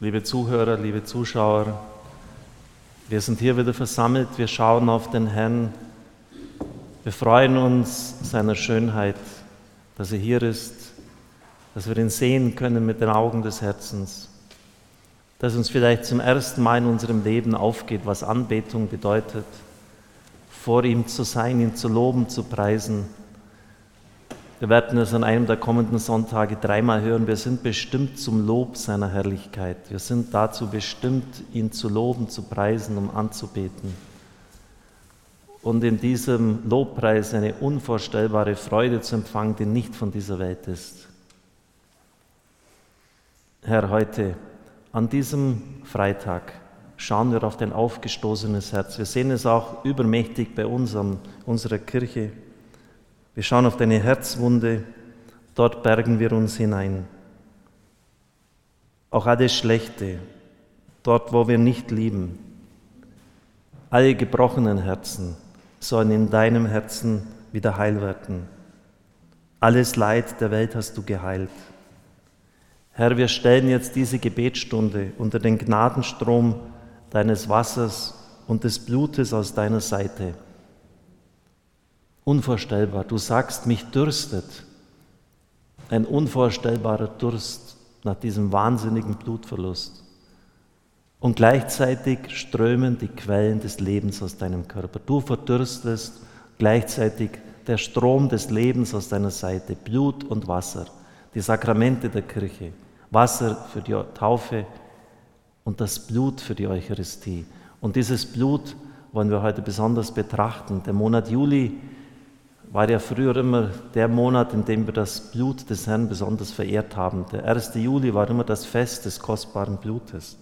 Liebe Zuhörer, liebe Zuschauer, wir sind hier wieder versammelt, wir schauen auf den Herrn, wir freuen uns seiner Schönheit, dass er hier ist, dass wir ihn sehen können mit den Augen des Herzens, dass uns vielleicht zum ersten Mal in unserem Leben aufgeht, was Anbetung bedeutet, vor ihm zu sein, ihn zu loben, zu preisen wir werden es an einem der kommenden Sonntage dreimal hören. Wir sind bestimmt zum Lob seiner Herrlichkeit. Wir sind dazu bestimmt, ihn zu loben, zu preisen, um anzubeten. Und in diesem Lobpreis eine unvorstellbare Freude zu empfangen, die nicht von dieser Welt ist. Herr, heute, an diesem Freitag, schauen wir auf dein aufgestoßenes Herz. Wir sehen es auch übermächtig bei uns unserer Kirche. Wir schauen auf deine Herzwunde, dort bergen wir uns hinein. Auch alles Schlechte, dort wo wir nicht lieben, alle gebrochenen Herzen sollen in deinem Herzen wieder heil werden. Alles Leid der Welt hast du geheilt. Herr, wir stellen jetzt diese Gebetsstunde unter den Gnadenstrom deines Wassers und des Blutes aus deiner Seite. Unvorstellbar. Du sagst, mich dürstet. Ein unvorstellbarer Durst nach diesem wahnsinnigen Blutverlust. Und gleichzeitig strömen die Quellen des Lebens aus deinem Körper. Du verdürstest gleichzeitig der Strom des Lebens aus deiner Seite, Blut und Wasser, die Sakramente der Kirche, Wasser für die Taufe und das Blut für die Eucharistie. Und dieses Blut wollen wir heute besonders betrachten. Der Monat Juli war ja früher immer der Monat, in dem wir das Blut des Herrn besonders verehrt haben. Der 1. Juli war immer das Fest des kostbaren Blutes.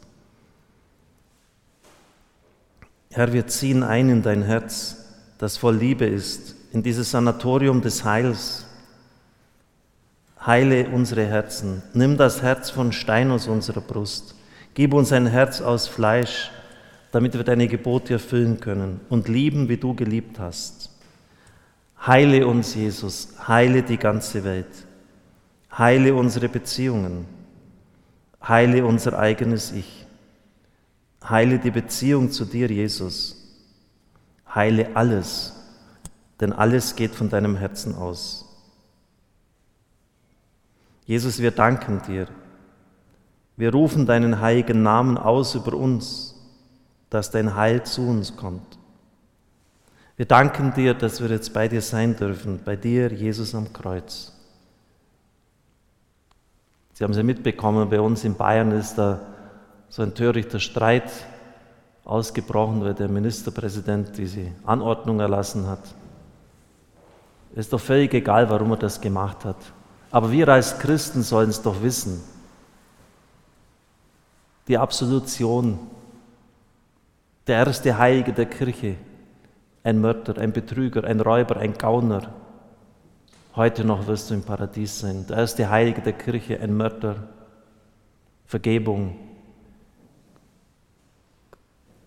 Herr, wir ziehen ein in dein Herz, das voll Liebe ist, in dieses Sanatorium des Heils. Heile unsere Herzen. Nimm das Herz von Stein aus unserer Brust. Gib uns ein Herz aus Fleisch, damit wir deine Gebote erfüllen können und lieben, wie du geliebt hast. Heile uns, Jesus, heile die ganze Welt. Heile unsere Beziehungen. Heile unser eigenes Ich. Heile die Beziehung zu dir, Jesus. Heile alles, denn alles geht von deinem Herzen aus. Jesus, wir danken dir. Wir rufen deinen heiligen Namen aus über uns, dass dein Heil zu uns kommt. Wir danken dir, dass wir jetzt bei dir sein dürfen, bei dir, Jesus am Kreuz. Sie haben es ja mitbekommen, bei uns in Bayern ist da so ein törichter Streit ausgebrochen, weil der Ministerpräsident diese Anordnung erlassen hat. Ist doch völlig egal, warum er das gemacht hat. Aber wir als Christen sollen es doch wissen. Die Absolution, der erste Heilige der Kirche, ein Mörder, ein Betrüger, ein Räuber, ein Gauner. Heute noch wirst du im Paradies sein. Der erste Heilige der Kirche, ein Mörder. Vergebung.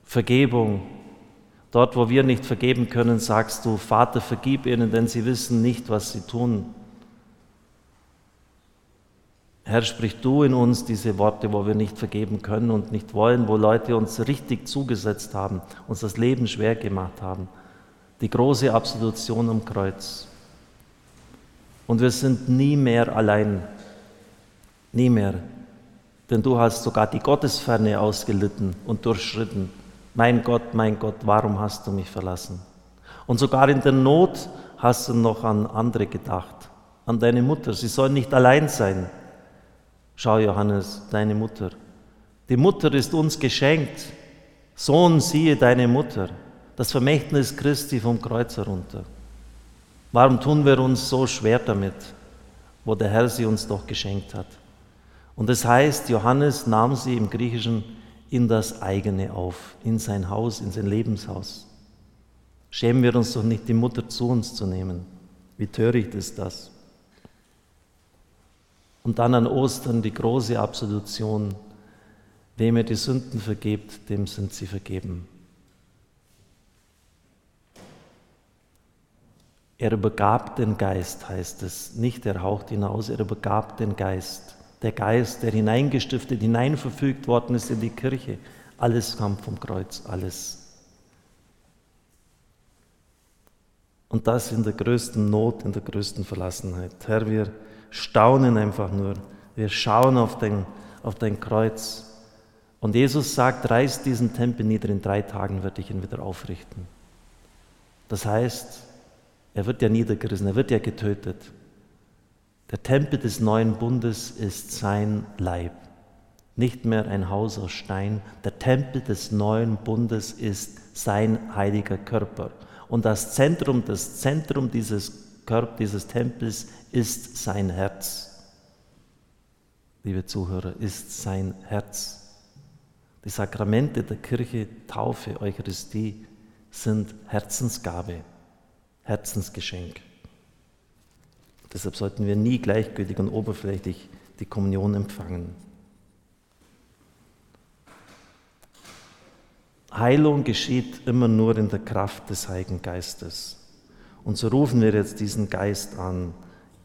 Vergebung. Dort, wo wir nicht vergeben können, sagst du, Vater, vergib ihnen, denn sie wissen nicht, was sie tun. Herr, sprich du in uns diese Worte, wo wir nicht vergeben können und nicht wollen, wo Leute uns richtig zugesetzt haben, uns das Leben schwer gemacht haben die große Absolution am Kreuz. Und wir sind nie mehr allein, nie mehr, denn du hast sogar die Gottesferne ausgelitten und durchschritten. Mein Gott, mein Gott, warum hast du mich verlassen? Und sogar in der Not hast du noch an andere gedacht, an deine Mutter. Sie soll nicht allein sein. Schau, Johannes, deine Mutter. Die Mutter ist uns geschenkt. Sohn, siehe deine Mutter das Vermächtnis Christi vom Kreuz herunter. Warum tun wir uns so schwer damit, wo der Herr sie uns doch geschenkt hat? Und es das heißt, Johannes nahm sie im Griechischen in das eigene auf, in sein Haus, in sein Lebenshaus. Schämen wir uns doch nicht, die Mutter zu uns zu nehmen. Wie töricht ist das? Und dann an Ostern die große Absolution. Wem er die Sünden vergebt, dem sind sie vergeben. Er übergab den Geist, heißt es. Nicht er haucht hinaus, er übergab den Geist. der Geist, der hineingestiftet, hineinverfügt worden ist in die Kirche. Alles kam vom Kreuz, alles. Und das in der größten Not, in der größten Verlassenheit. Herr, wir staunen einfach nur. Wir schauen auf dein, auf dein Kreuz. Und Jesus sagt, reiß diesen Tempel nieder, in drei Tagen werde ich ihn wieder aufrichten. Das heißt, er wird ja niedergerissen, er wird ja getötet. Der Tempel des neuen Bundes ist sein Leib, nicht mehr ein Haus aus Stein. Der Tempel des neuen Bundes ist sein heiliger Körper. Und das Zentrum, das Zentrum dieses Körpers, dieses Tempels ist sein Herz. Liebe Zuhörer, ist sein Herz. Die Sakramente der Kirche, Taufe, Eucharistie sind Herzensgabe, Herzensgeschenk. Deshalb sollten wir nie gleichgültig und oberflächlich die Kommunion empfangen. Heilung geschieht immer nur in der Kraft des Heiligen Geistes. Und so rufen wir jetzt diesen Geist an.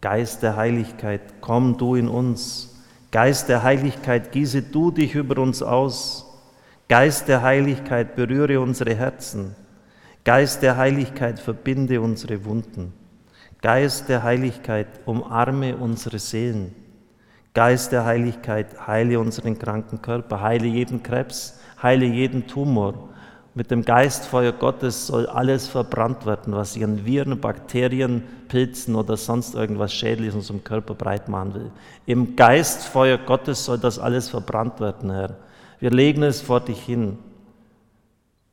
Geist der Heiligkeit, komm du in uns. Geist der Heiligkeit, gieße du dich über uns aus. Geist der Heiligkeit, berühre unsere Herzen. Geist der Heiligkeit, verbinde unsere Wunden. Geist der Heiligkeit, umarme unsere Seelen. Geist der Heiligkeit, heile unseren kranken Körper, heile jeden Krebs, heile jeden Tumor. Mit dem Geistfeuer Gottes soll alles verbrannt werden, was sich an Viren, Bakterien, Pilzen oder sonst irgendwas Schädliches in unserem Körper breit machen will. Im Geistfeuer Gottes soll das alles verbrannt werden, Herr. Wir legen es vor dich hin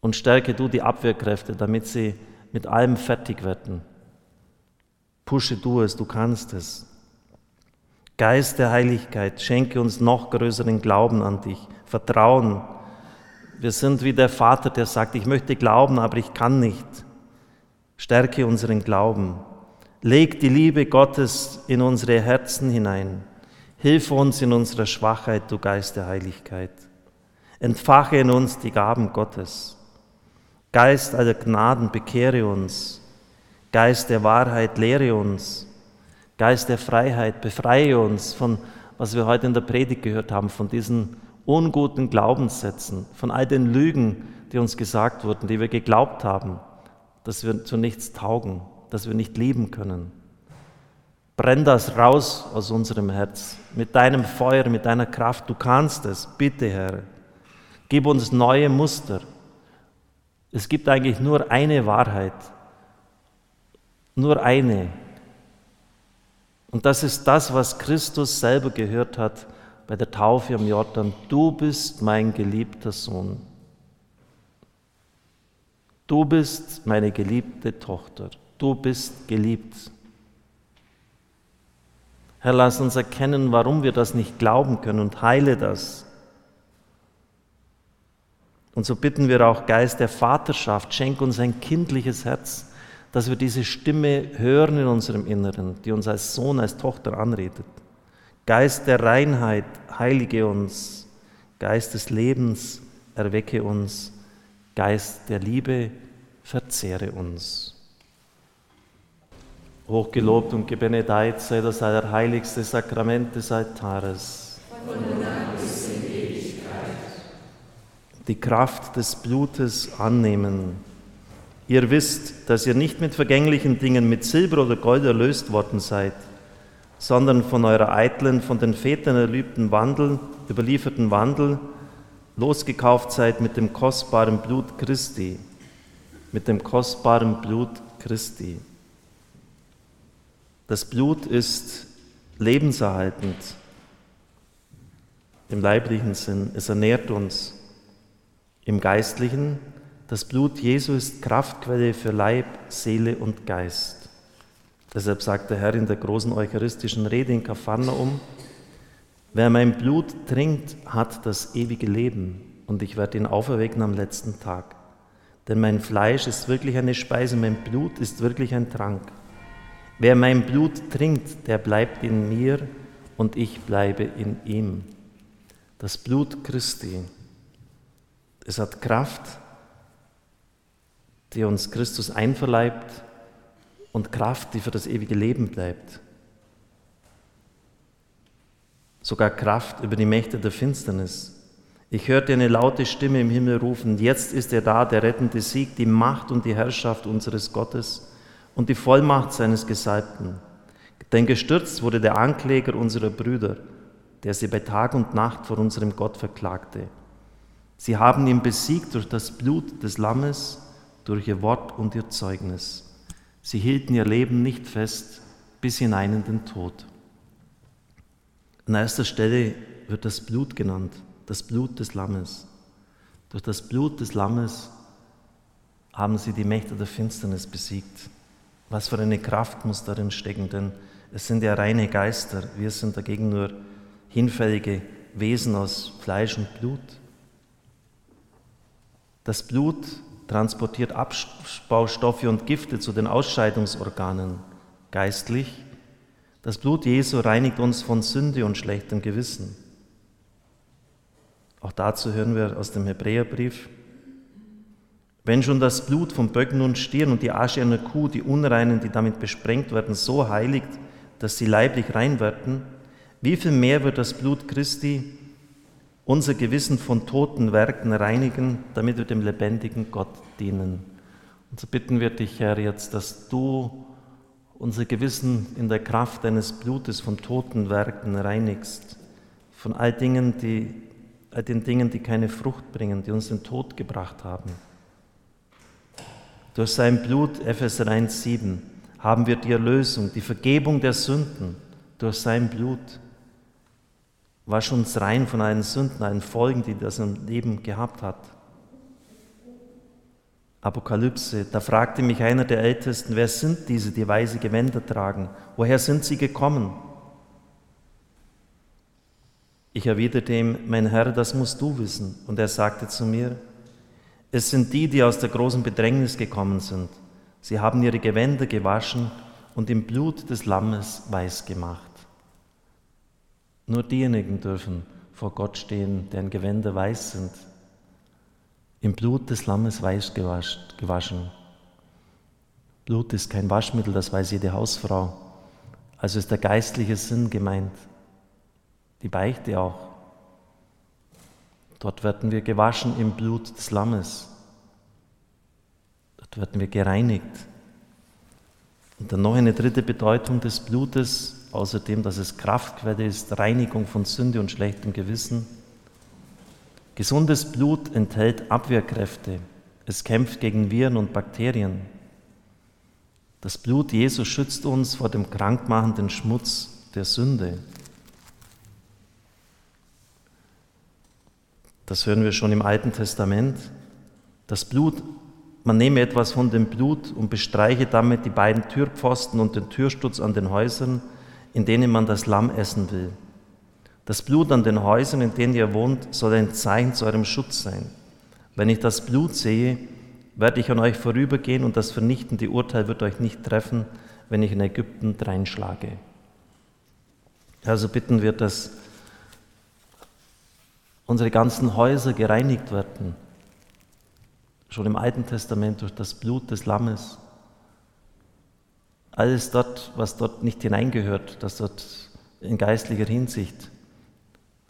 und stärke du die Abwehrkräfte, damit sie mit allem fertig werden. Pushe du es, du kannst es. Geist der Heiligkeit, schenke uns noch größeren Glauben an dich, Vertrauen, wir sind wie der Vater, der sagt, ich möchte glauben, aber ich kann nicht. Stärke unseren Glauben. Leg die Liebe Gottes in unsere Herzen hinein. Hilf uns in unserer Schwachheit, du Geist der Heiligkeit. Entfache in uns die Gaben Gottes. Geist aller Gnaden, bekehre uns. Geist der Wahrheit, lehre uns. Geist der Freiheit, befreie uns von, was wir heute in der Predigt gehört haben, von diesen unguten Glaubenssätzen, von all den Lügen, die uns gesagt wurden, die wir geglaubt haben, dass wir zu nichts taugen, dass wir nicht lieben können. Brenn das raus aus unserem Herz mit deinem Feuer, mit deiner Kraft. Du kannst es, bitte Herr. Gib uns neue Muster. Es gibt eigentlich nur eine Wahrheit, nur eine. Und das ist das, was Christus selber gehört hat bei der Taufe am Jordan, du bist mein geliebter Sohn. Du bist meine geliebte Tochter. Du bist geliebt. Herr, lass uns erkennen, warum wir das nicht glauben können und heile das. Und so bitten wir auch Geist der Vaterschaft, schenk uns ein kindliches Herz, dass wir diese Stimme hören in unserem Inneren, die uns als Sohn, als Tochter anredet. Geist der Reinheit, heilige uns. Geist des Lebens, erwecke uns. Geist der Liebe, verzehre uns. Hochgelobt und gebenedeit sei das allerheiligste Sakrament des Altares. Die Kraft des Blutes annehmen. Ihr wisst, dass ihr nicht mit vergänglichen Dingen, mit Silber oder Gold erlöst worden seid sondern von eurer eitlen, von den Vätern erlübten Wandel, überlieferten Wandel, losgekauft seid mit dem kostbaren Blut Christi, mit dem kostbaren Blut Christi. Das Blut ist lebenserhaltend im leiblichen Sinn, es ernährt uns. Im geistlichen, das Blut Jesu ist Kraftquelle für Leib, Seele und Geist. Deshalb sagt der Herr in der großen eucharistischen Rede in Kapharnaum, wer mein Blut trinkt, hat das ewige Leben und ich werde ihn auferwecken am letzten Tag. Denn mein Fleisch ist wirklich eine Speise, mein Blut ist wirklich ein Trank. Wer mein Blut trinkt, der bleibt in mir und ich bleibe in ihm. Das Blut Christi, es hat Kraft, die uns Christus einverleibt und Kraft, die für das ewige Leben bleibt. sogar Kraft über die Mächte der Finsternis. Ich hörte eine laute Stimme im Himmel rufen, jetzt ist er da, der rettende Sieg, die Macht und die Herrschaft unseres Gottes und die Vollmacht seines Gesalbten. Denn gestürzt wurde der Ankläger unserer Brüder, der sie bei Tag und Nacht vor unserem Gott verklagte. Sie haben ihn besiegt durch das Blut des Lammes, durch ihr Wort und ihr Zeugnis. Sie hielten ihr Leben nicht fest bis hinein in den Tod. An erster Stelle wird das Blut genannt, das Blut des Lammes. Durch das Blut des Lammes haben sie die Mächte der Finsternis besiegt. Was für eine Kraft muss darin stecken, denn es sind ja reine Geister, wir sind dagegen nur hinfällige Wesen aus Fleisch und Blut. Das Blut transportiert Abbaustoffe und Gifte zu den Ausscheidungsorganen geistlich. Das Blut Jesu reinigt uns von Sünde und schlechtem Gewissen. Auch dazu hören wir aus dem Hebräerbrief. Wenn schon das Blut von Böcken und Stieren und die Asche einer Kuh die Unreinen, die damit besprengt werden, so heiligt, dass sie leiblich rein werden, wie viel mehr wird das Blut Christi unser Gewissen von toten Werken reinigen, damit wir dem lebendigen Gott dienen. Und so bitten wir dich, Herr, jetzt, dass du unser Gewissen in der Kraft deines Blutes von toten Werken reinigst, von all Dingen, die, all den Dingen, die keine Frucht bringen, die uns den Tod gebracht haben. Durch sein Blut, Epheser 1,7, haben wir die Erlösung, die Vergebung der Sünden durch sein Blut. Wasch uns rein von allen Sünden, allen Folgen, die das im Leben gehabt hat. Apokalypse, da fragte mich einer der Ältesten, wer sind diese, die weise Gewänder tragen? Woher sind sie gekommen? Ich erwiderte ihm, mein Herr, das musst du wissen. Und er sagte zu mir, es sind die, die aus der großen Bedrängnis gekommen sind. Sie haben ihre Gewänder gewaschen und im Blut des Lammes weiß gemacht. Nur diejenigen dürfen vor Gott stehen, deren Gewänder weiß sind. Im Blut des Lammes weiß gewaschen. Blut ist kein Waschmittel, das weiß jede Hausfrau. Also ist der geistliche Sinn gemeint. Die Beichte auch. Dort werden wir gewaschen im Blut des Lammes. Dort werden wir gereinigt. Und dann noch eine dritte Bedeutung des Blutes außerdem, dass es Kraftquelle ist, Reinigung von Sünde und schlechtem Gewissen. Gesundes Blut enthält Abwehrkräfte. Es kämpft gegen Viren und Bakterien. Das Blut Jesu schützt uns vor dem krankmachenden Schmutz der Sünde. Das hören wir schon im Alten Testament. Das Blut, man nehme etwas von dem Blut und bestreiche damit die beiden Türpfosten und den Türstutz an den Häusern, in denen man das Lamm essen will. Das Blut an den Häusern, in denen ihr wohnt, soll ein Zeichen zu eurem Schutz sein. Wenn ich das Blut sehe, werde ich an euch vorübergehen und das vernichtende Urteil wird euch nicht treffen, wenn ich in Ägypten dreinschlage. Also bitten wir, dass unsere ganzen Häuser gereinigt werden, schon im Alten Testament durch das Blut des Lammes. Alles dort, was dort nicht hineingehört, dass dort in geistlicher Hinsicht,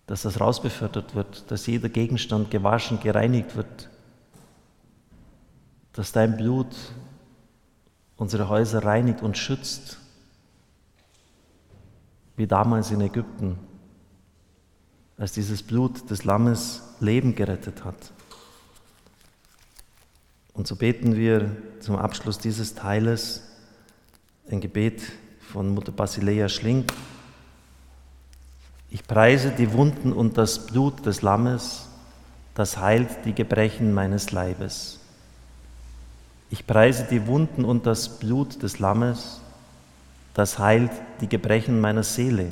dass das rausbefördert wird, dass jeder Gegenstand gewaschen, gereinigt wird, dass dein Blut unsere Häuser reinigt und schützt, wie damals in Ägypten, als dieses Blut des Lammes Leben gerettet hat. Und so beten wir zum Abschluss dieses Teiles, ein Gebet von Mutter Basilea Schling. Ich preise die Wunden und das Blut des Lammes, das heilt die Gebrechen meines Leibes. Ich preise die Wunden und das Blut des Lammes, das heilt die Gebrechen meiner Seele.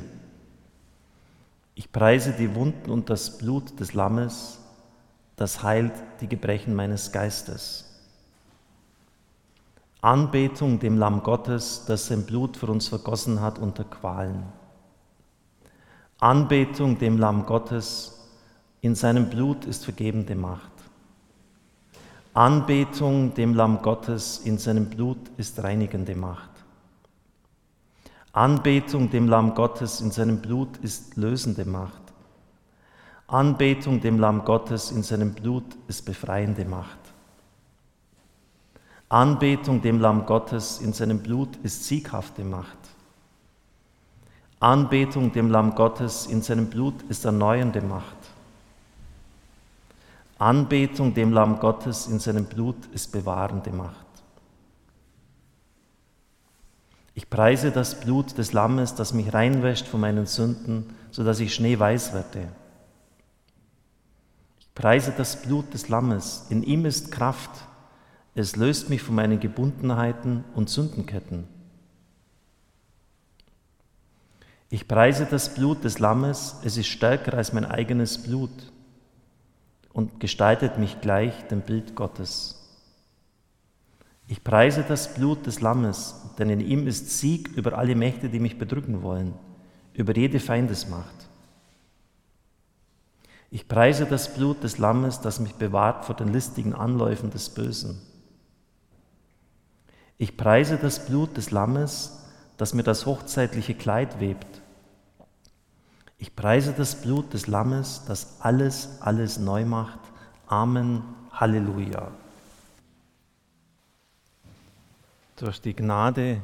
Ich preise die Wunden und das Blut des Lammes, das heilt die Gebrechen meines Geistes. Anbetung dem Lamm Gottes, das sein Blut für uns vergossen hat unter Qualen. Anbetung dem Lamm Gottes, in seinem Blut ist vergebende Macht. Anbetung dem Lamm Gottes, in seinem Blut ist reinigende Macht. Anbetung dem Lamm Gottes in seinem Blut ist lösende Macht. Anbetung dem Lamm Gottes in seinem Blut ist befreiende Macht. Anbetung dem Lamm Gottes in seinem Blut ist sieghafte Macht. Anbetung dem Lamm Gottes in seinem Blut ist erneuernde Macht. Anbetung dem Lamm Gottes in seinem Blut ist bewahrende Macht. Ich preise das Blut des Lammes, das mich reinwäscht von meinen Sünden, sodass ich schneeweiß werde. Ich preise das Blut des Lammes, in ihm ist Kraft, es löst mich von meinen Gebundenheiten und Sündenketten. Ich preise das Blut des Lammes, es ist stärker als mein eigenes Blut und gestaltet mich gleich dem Bild Gottes. Ich preise das Blut des Lammes, denn in ihm ist Sieg über alle Mächte, die mich bedrücken wollen, über jede Feindesmacht. Ich preise das Blut des Lammes, das mich bewahrt vor den listigen Anläufen des Bösen. Ich preise das Blut des Lammes, das mir das hochzeitliche Kleid webt. Ich preise das Blut des Lammes, das alles, alles neu macht. Amen. Halleluja. Durch die Gnade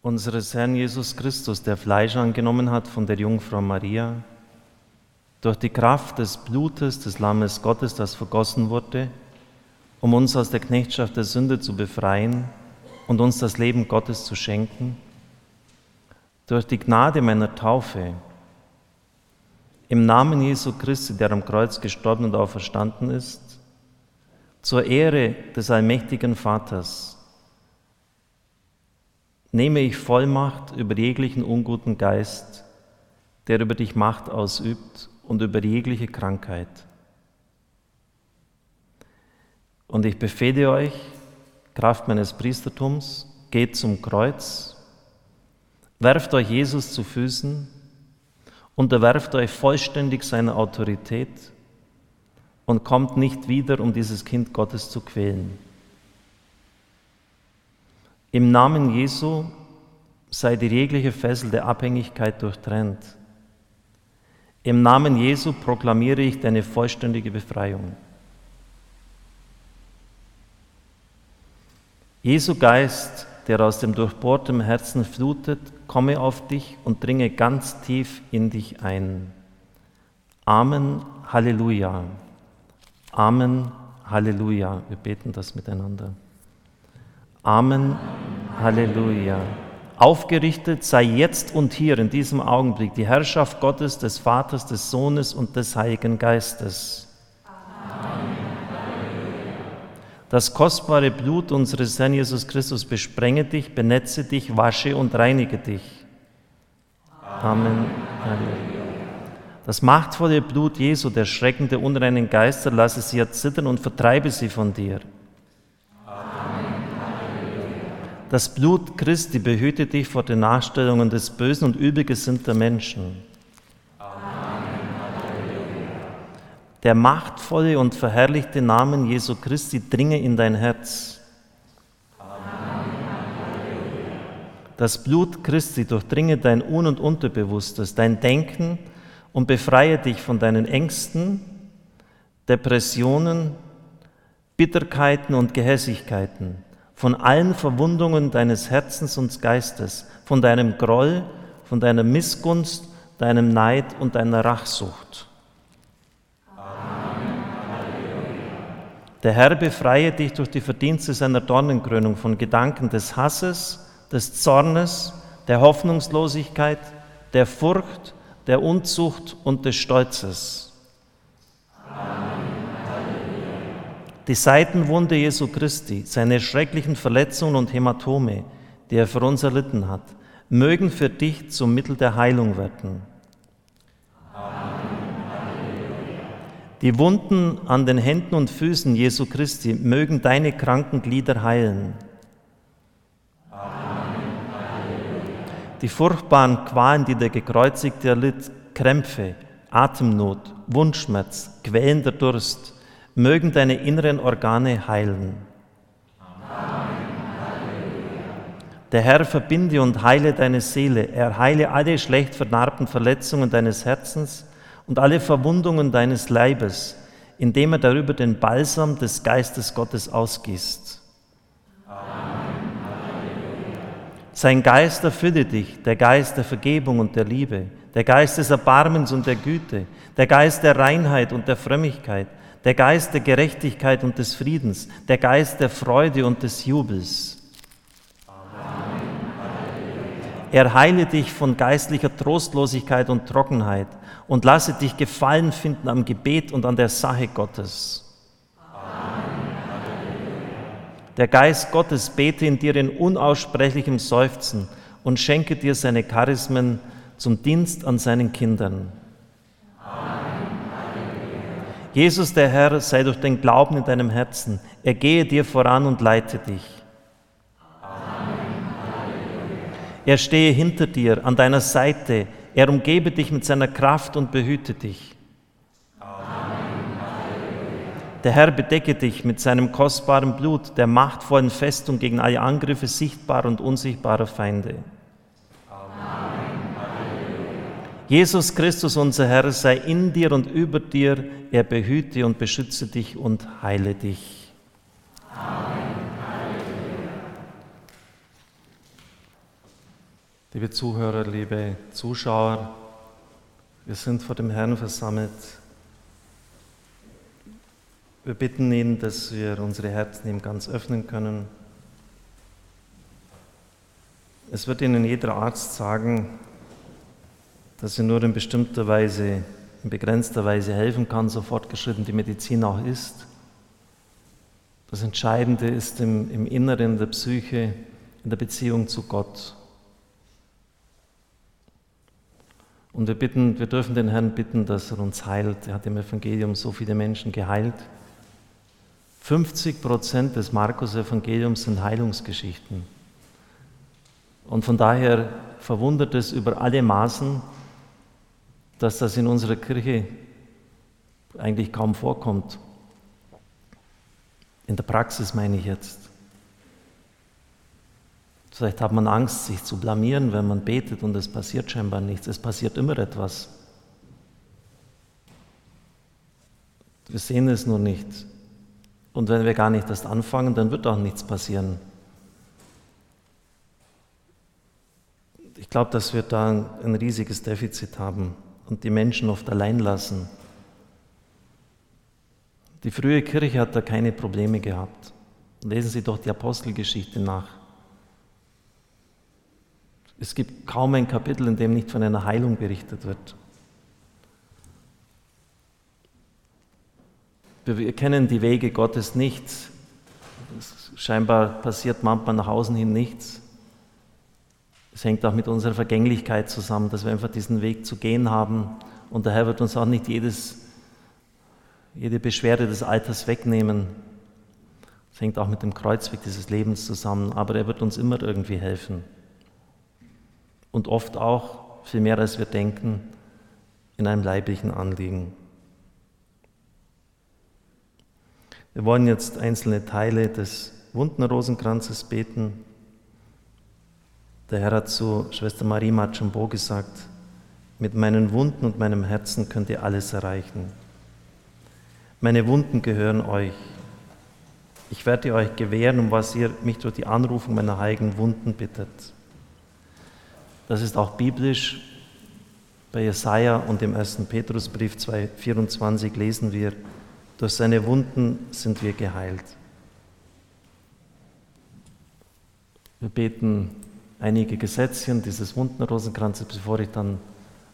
unseres Herrn Jesus Christus, der Fleisch angenommen hat von der Jungfrau Maria, durch die Kraft des Blutes des Lammes Gottes, das vergossen wurde, um uns aus der Knechtschaft der Sünde zu befreien und uns das Leben Gottes zu schenken, durch die Gnade meiner Taufe, im Namen Jesu Christi, der am Kreuz gestorben und auferstanden ist, zur Ehre des allmächtigen Vaters, nehme ich Vollmacht über jeglichen unguten Geist, der über dich Macht ausübt und über jegliche Krankheit. Und ich befehle euch, Kraft meines Priestertums, geht zum Kreuz, werft euch Jesus zu Füßen, unterwerft euch vollständig seiner Autorität und kommt nicht wieder, um dieses Kind Gottes zu quälen. Im Namen Jesu sei die jegliche Fessel der Abhängigkeit durchtrennt. Im Namen Jesu proklamiere ich deine vollständige Befreiung. Jesu Geist, der aus dem durchbohrten Herzen flutet, komme auf dich und dringe ganz tief in dich ein. Amen, Halleluja. Amen, Halleluja. Wir beten das miteinander. Amen, Halleluja. Aufgerichtet sei jetzt und hier in diesem Augenblick die Herrschaft Gottes, des Vaters, des Sohnes und des Heiligen Geistes. Das kostbare Blut unseres Herrn Jesus Christus besprenge dich, benetze dich, wasche und reinige dich. Amen. Halleluja. Das machtvolle Blut Jesu, der Schrecken der unreinen Geister, lasse sie erzittern und vertreibe sie von dir. Das Blut Christi behüte dich vor den Nachstellungen des bösen und übelgesinnter Menschen. Der machtvolle und verherrlichte Namen Jesu Christi dringe in dein Herz. Das Blut Christi durchdringe dein Un- und Unterbewusstes, dein Denken und befreie dich von deinen Ängsten, Depressionen, Bitterkeiten und Gehässigkeiten von allen Verwundungen deines Herzens und Geistes, von deinem Groll, von deiner Missgunst, deinem Neid und deiner Rachsucht. Der Herr befreie dich durch die Verdienste seiner Dornenkrönung von Gedanken des Hasses, des Zornes, der Hoffnungslosigkeit, der Furcht, der Unzucht und des Stolzes. Die Seitenwunde Jesu Christi, seine schrecklichen Verletzungen und Hämatome, die er für uns erlitten hat, mögen für dich zum Mittel der Heilung werden. Die Wunden an den Händen und Füßen Jesu Christi mögen deine kranken Glieder heilen. Die furchtbaren Qualen, die der Gekreuzigte erlitt, Krämpfe, Atemnot, Wundschmerz, quälender Durst, mögen deine inneren Organe heilen. Der Herr verbinde und heile deine Seele. Er heile alle schlecht vernarbten Verletzungen deines Herzens und alle Verwundungen deines Leibes, indem er darüber den Balsam des Geistes Gottes ausgießt. Sein Geist erfülle dich, der Geist der Vergebung und der Liebe, der Geist des Erbarmens und der Güte, der Geist der Reinheit und der Frömmigkeit, der Geist der Gerechtigkeit und des Friedens, der Geist der Freude und des Jubels. Er heile dich von geistlicher Trostlosigkeit und Trockenheit und lasse dich Gefallen finden am Gebet und an der Sache Gottes. Der Geist Gottes bete in dir in unaussprechlichem Seufzen und schenke dir seine Charismen zum Dienst an seinen Kindern. Jesus der Herr sei durch den Glauben in deinem Herzen. Er gehe dir voran und leite dich. Er stehe hinter dir, an deiner Seite. Er umgebe dich mit seiner Kraft und behüte dich. Der Herr bedecke dich mit seinem kostbaren Blut, der machtvollen Festung gegen alle Angriffe sichtbarer und unsichtbarer Feinde. Jesus Christus, unser Herr, sei in dir und über dir. Er behüte und beschütze dich und heile dich. Amen. Liebe Zuhörer, liebe Zuschauer, wir sind vor dem Herrn versammelt. Wir bitten ihn, dass wir unsere Herzen ihm ganz öffnen können. Es wird Ihnen jeder Arzt sagen, dass er nur in bestimmter Weise, in begrenzter Weise helfen kann, so fortgeschritten die Medizin auch ist. Das Entscheidende ist im, im Inneren der Psyche, in der Beziehung zu Gott. Und wir bitten, wir dürfen den Herrn bitten, dass er uns heilt. Er hat im Evangelium so viele Menschen geheilt. 50 Prozent des Markus-Evangeliums sind Heilungsgeschichten. Und von daher verwundert es über alle Maßen, dass das in unserer Kirche eigentlich kaum vorkommt. In der Praxis meine ich jetzt. Vielleicht hat man Angst, sich zu blamieren, wenn man betet und es passiert scheinbar nichts. Es passiert immer etwas. Wir sehen es nur nicht. Und wenn wir gar nicht erst anfangen, dann wird auch nichts passieren. Ich glaube, dass wir da ein riesiges Defizit haben und die Menschen oft allein lassen. Die frühe Kirche hat da keine Probleme gehabt. Lesen Sie doch die Apostelgeschichte nach. Es gibt kaum ein Kapitel, in dem nicht von einer Heilung berichtet wird. Wir kennen die Wege Gottes nicht. Scheinbar passiert manchmal nach außen hin nichts. Es hängt auch mit unserer Vergänglichkeit zusammen, dass wir einfach diesen Weg zu gehen haben. Und der Herr wird uns auch nicht jedes, jede Beschwerde des Alters wegnehmen. Es hängt auch mit dem Kreuzweg dieses Lebens zusammen, aber er wird uns immer irgendwie helfen. Und oft auch, viel mehr als wir denken, in einem leiblichen Anliegen. Wir wollen jetzt einzelne Teile des wunden Rosenkranzes beten. Der Herr hat zu Schwester Marie Machambo gesagt, mit meinen Wunden und meinem Herzen könnt ihr alles erreichen. Meine Wunden gehören euch. Ich werde euch gewähren, um was ihr mich durch die Anrufung meiner heiligen Wunden bittet. Das ist auch biblisch. Bei Jesaja und im 1. Petrusbrief 2,24 lesen wir, durch seine Wunden sind wir geheilt. Wir beten einige Gesetzchen dieses Wundenrosenkranzes, bevor ich dann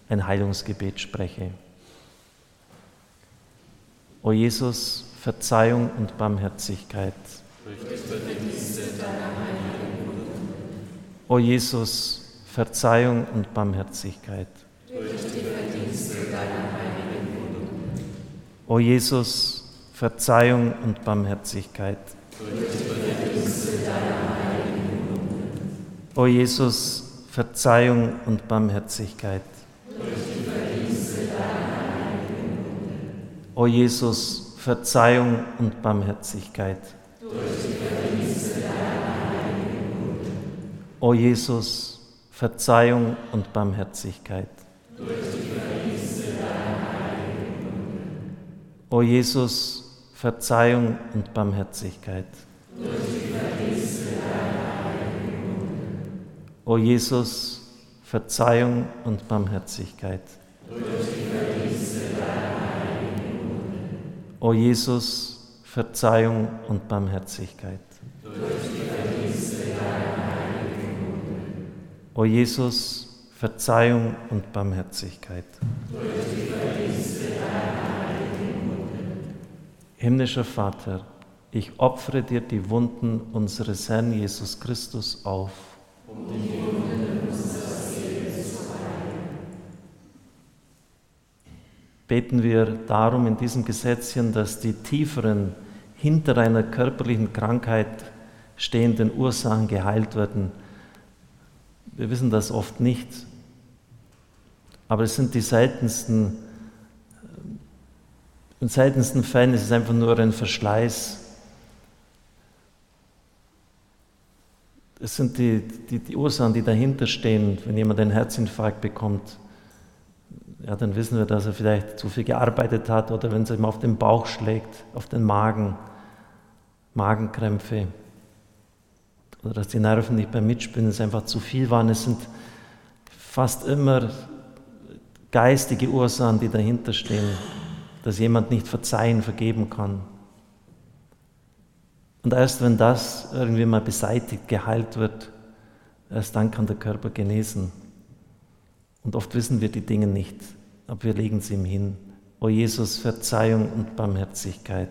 ein Heilungsgebet spreche. O Jesus, Verzeihung und Barmherzigkeit. O Jesus, Verzeihung und Barmherzigkeit. Durch die Verdienste deiner heiligen Blut. O Jesus, Verzeihung und Barmherzigkeit. Durch die Verdienste deiner heiligen Blut. O Jesus, Verzeihung und Barmherzigkeit. Durch die Verdienste deiner heiligen Blut. O Jesus, Verzeihung und Barmherzigkeit. Durch die Verdienste deiner heiligen Blut. O Jesus, Verzeihung und Barmherzigkeit. Durch die O Jesus, Verzeihung und Barmherzigkeit. Durch die O Jesus, Verzeihung und Barmherzigkeit. Durch die O Jesus, Verzeihung und Barmherzigkeit. Durch die O Jesus, Verzeihung und Barmherzigkeit. Himmlischer Vater, ich opfere dir die Wunden unseres Herrn Jesus Christus auf. Um die Wunden unseres zu. Beten wir darum in diesem Gesetzchen, dass die tieferen, hinter einer körperlichen Krankheit stehenden Ursachen geheilt werden. Wir wissen das oft nicht, aber es sind die seltensten in seltensten Fällen ist es einfach nur ein Verschleiß. Es sind die, die, die Ursachen, die dahinter stehen. Wenn jemand einen Herzinfarkt bekommt, ja, dann wissen wir, dass er vielleicht zu viel gearbeitet hat oder wenn es ihm auf den Bauch schlägt, auf den Magen, Magenkrämpfe oder dass die Nerven nicht beim Mitspinnen es einfach zu viel waren. Es sind fast immer geistige Ursachen, die dahinter stehen dass jemand nicht verzeihen, vergeben kann. Und erst wenn das irgendwie mal beseitigt, geheilt wird, erst dann kann der Körper genesen. Und oft wissen wir die Dinge nicht, aber wir legen sie ihm hin. O Jesus, Verzeihung und Barmherzigkeit.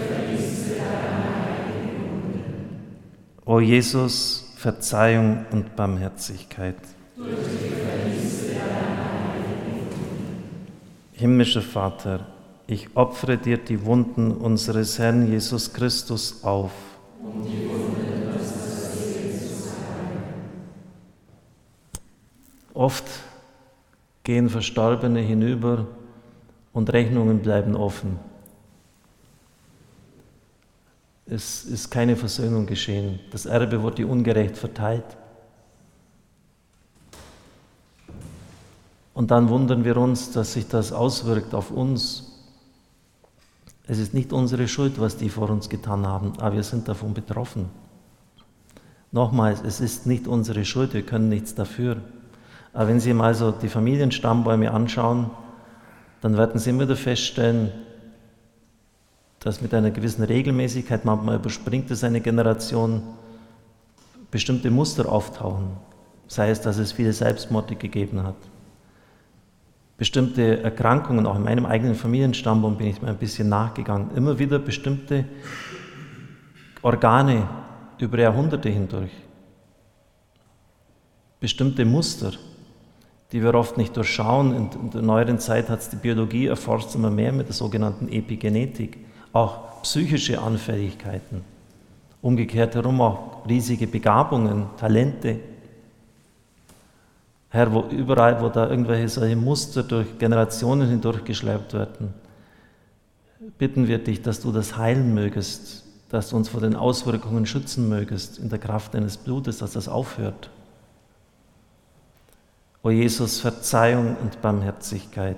O Jesus, Verzeihung und Barmherzigkeit. Himmlischer Vater, ich opfere dir die Wunden unseres Herrn Jesus Christus auf. Um die Wunden unseres heilen. Oft gehen Verstorbene hinüber und Rechnungen bleiben offen. Es ist keine Versöhnung geschehen. Das Erbe wurde ungerecht verteilt. Und dann wundern wir uns, dass sich das auswirkt auf uns. Es ist nicht unsere Schuld, was die vor uns getan haben, aber wir sind davon betroffen. Nochmals, es ist nicht unsere Schuld, wir können nichts dafür. Aber wenn Sie mal so die Familienstammbäume anschauen, dann werden Sie immer wieder feststellen, dass mit einer gewissen Regelmäßigkeit, manchmal überspringt es eine Generation, bestimmte Muster auftauchen. Sei es, dass es viele Selbstmorde gegeben hat, bestimmte Erkrankungen, auch in meinem eigenen Familienstammbaum bin ich mal ein bisschen nachgegangen, immer wieder bestimmte Organe über Jahrhunderte hindurch, bestimmte Muster, die wir oft nicht durchschauen. In der neueren Zeit hat es die Biologie erforscht immer mehr mit der sogenannten Epigenetik, auch psychische Anfälligkeiten. Umgekehrt herum auch riesige Begabungen, Talente, Herr, wo überall, wo da irgendwelche solche Muster durch Generationen hindurchgeschleppt werden, bitten wir dich, dass du das heilen mögest, dass du uns vor den Auswirkungen schützen mögest in der Kraft deines Blutes, dass das aufhört. O Jesus, Verzeihung und Barmherzigkeit.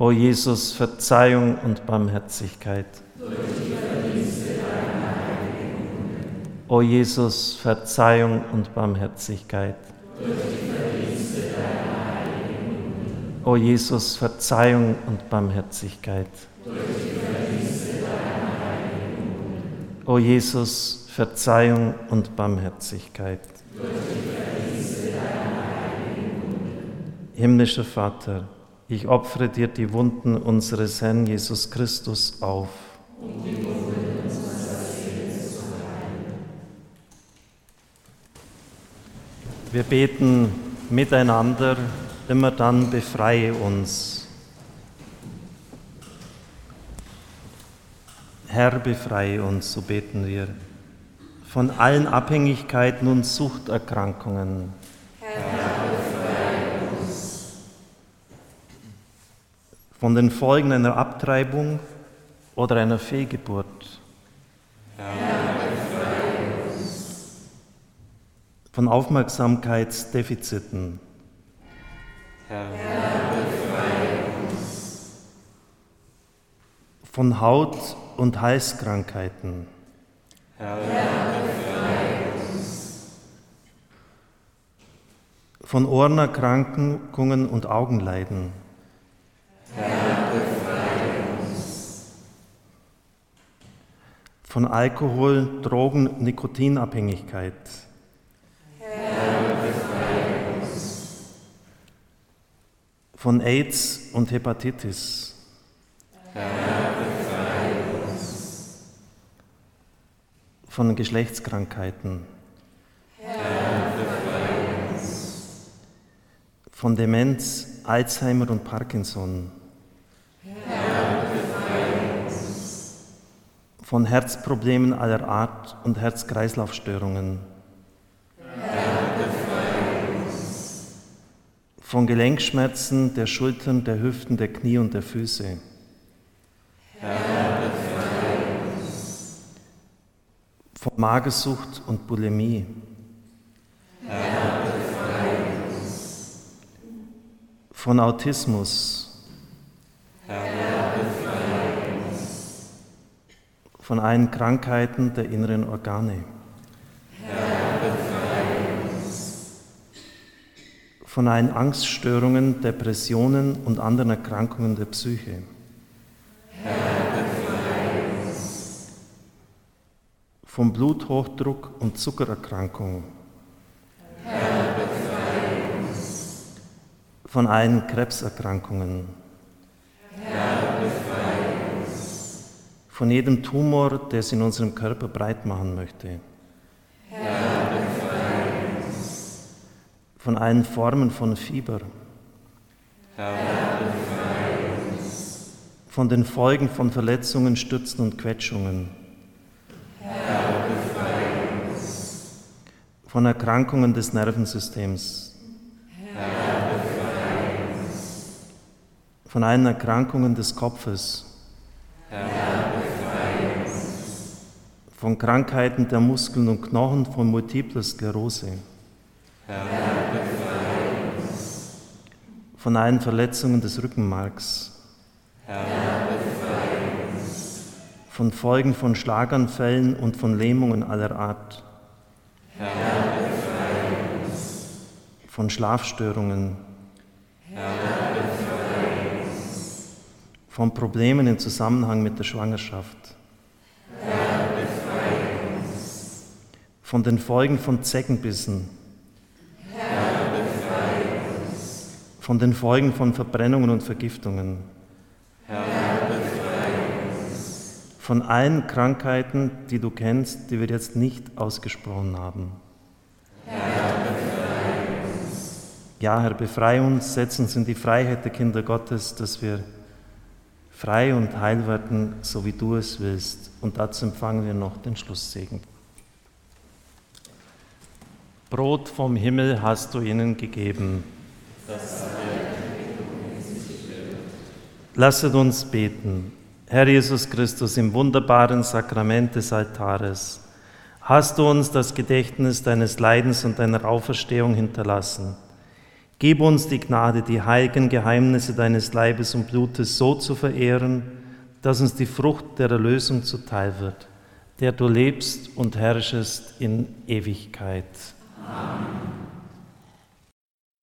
O Jesus, Verzeihung und Barmherzigkeit. O Jesus, Verzeihung und Barmherzigkeit. O Jesus, Verzeihung und Barmherzigkeit. O Jesus, Verzeihung und Barmherzigkeit. Himmlischer Vater, ich opfere dir die Wunden unseres Herrn Jesus Christus auf. Wir beten miteinander, immer dann befreie uns. Herr, befreie uns, so beten wir, von allen Abhängigkeiten und Suchterkrankungen. Von den Folgen einer Abtreibung oder einer Fehlgeburt. Herr. Von Aufmerksamkeitsdefiziten. Herr. Von Haut- und Halskrankheiten. Herr. Von Ohrenerkrankungen und Augenleiden. Herr, befreie uns. Von Alkohol, Drogen, Nikotinabhängigkeit. Herr. Von AIDS und Hepatitis. Herr, von Geschlechtskrankheiten. Herr. Von Demenz, Alzheimer und Parkinson. Von Herzproblemen aller Art und Herz-Kreislauf-Störungen. Herr. Von Gelenkschmerzen der Schultern, der Hüften, der Knie und der Füße. von Magersucht und Bulimie. Herr. Von Autismus. Von allen Krankheiten der inneren Organe. Herr, uns. Von allen Angststörungen, Depressionen und anderen Erkrankungen der Psyche. vom Bluthochdruck und Zuckererkrankung. Herr, uns. Von allen Krebserkrankungen. Von jedem Tumor, der es in unserem Körper breit machen möchte. Herr, uns. Von allen Formen von Fieber. Herr, uns. Von den Folgen von Verletzungen, Stützen und Quetschungen. von Erkrankungen des Nervensystems. Herr, uns. Von allen Erkrankungen des Kopfes. Herr, uns. Von Krankheiten der Muskeln und Knochen, von multipler Sklerose. Herr, befreie uns. Von allen Verletzungen des Rückenmarks. Herr, befreie uns. Von Folgen von Schlaganfällen und von Lähmungen aller Art. Herr, von Schlafstörungen, Herr, von Problemen im Zusammenhang mit der Schwangerschaft, von den Folgen von Zeckenbissen, Herr, von den Folgen von Verbrennungen und Vergiftungen, Herr, von allen Krankheiten, die du kennst, die wir jetzt nicht ausgesprochen haben. Ja, Herr, befreie uns, setz uns in die Freiheit der Kinder Gottes, dass wir frei und heil werden, so wie du es willst. Und dazu empfangen wir noch den Schlusssegen. Brot vom Himmel hast du ihnen gegeben. Lasset uns beten. Herr Jesus Christus, im wunderbaren Sakrament des Altares, hast du uns das Gedächtnis deines Leidens und deiner Auferstehung hinterlassen. Gib uns die Gnade, die heiligen Geheimnisse deines Leibes und Blutes so zu verehren, dass uns die Frucht der Erlösung zuteil wird, der du lebst und herrschest in Ewigkeit. Amen.